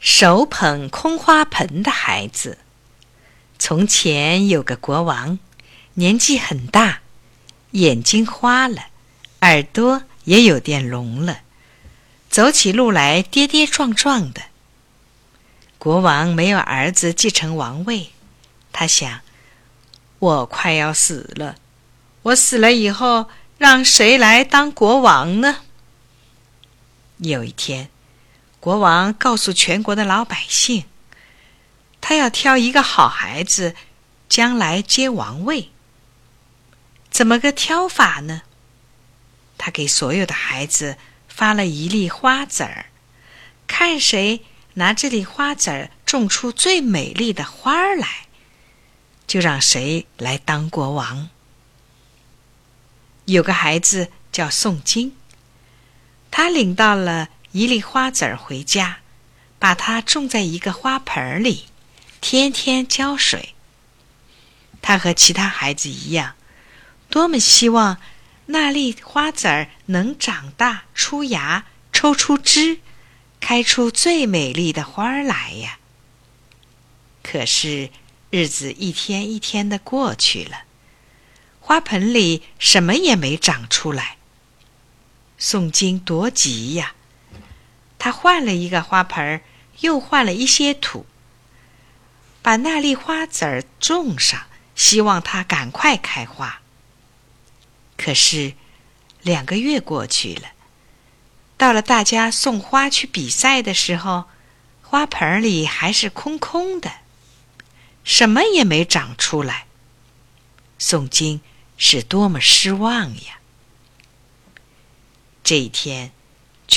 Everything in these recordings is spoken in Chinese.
手捧空花盆的孩子。从前有个国王，年纪很大，眼睛花了，耳朵也有点聋了，走起路来跌跌撞撞的。国王没有儿子继承王位，他想：我快要死了，我死了以后，让谁来当国王呢？有一天。国王告诉全国的老百姓，他要挑一个好孩子，将来接王位。怎么个挑法呢？他给所有的孩子发了一粒花籽儿，看谁拿这粒花籽儿种出最美丽的花儿来，就让谁来当国王。有个孩子叫宋金，他领到了。一粒花籽儿回家，把它种在一个花盆里，天天浇水。他和其他孩子一样，多么希望那粒花籽儿能长大、出芽、抽出枝，开出最美丽的花儿来呀！可是日子一天一天的过去了，花盆里什么也没长出来。宋金多急呀！他换了一个花盆，又换了一些土，把那粒花籽儿种上，希望它赶快开花。可是，两个月过去了，到了大家送花去比赛的时候，花盆里还是空空的，什么也没长出来。宋金是多么失望呀！这一天。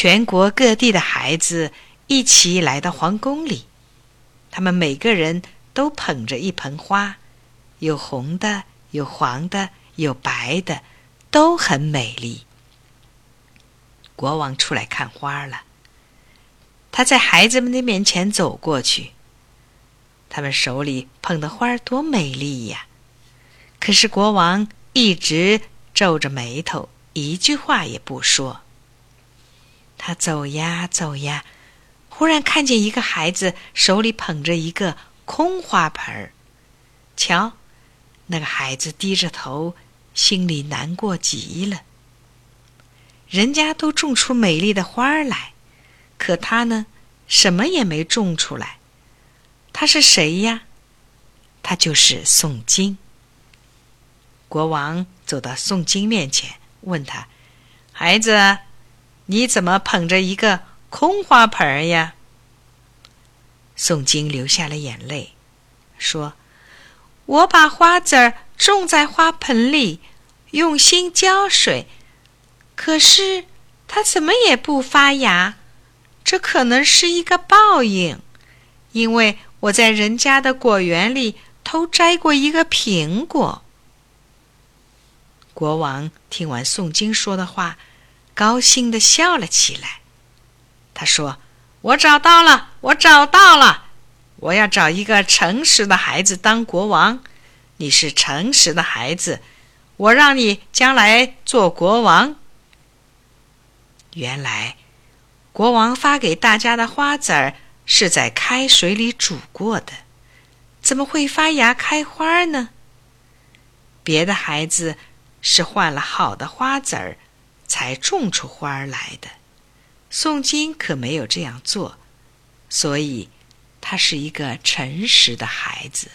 全国各地的孩子一起来到皇宫里，他们每个人都捧着一盆花，有红的，有黄的，有白的，都很美丽。国王出来看花了，他在孩子们的面前走过去，他们手里捧的花多美丽呀！可是国王一直皱着眉头，一句话也不说。他走呀走呀，忽然看见一个孩子手里捧着一个空花盆儿。瞧，那个孩子低着头，心里难过极了。人家都种出美丽的花儿来，可他呢，什么也没种出来。他是谁呀？他就是宋金。国王走到宋金面前，问他：“孩子。”你怎么捧着一个空花盆呀？宋金流下了眼泪，说：“我把花籽儿种在花盆里，用心浇水，可是它怎么也不发芽。这可能是一个报应，因为我在人家的果园里偷摘过一个苹果。”国王听完宋金说的话。高兴的笑了起来。他说：“我找到了，我找到了！我要找一个诚实的孩子当国王。你是诚实的孩子，我让你将来做国王。”原来，国王发给大家的花籽儿是在开水里煮过的，怎么会发芽开花呢？别的孩子是换了好的花籽儿。才种出花儿来的，宋金可没有这样做，所以他是一个诚实的孩子。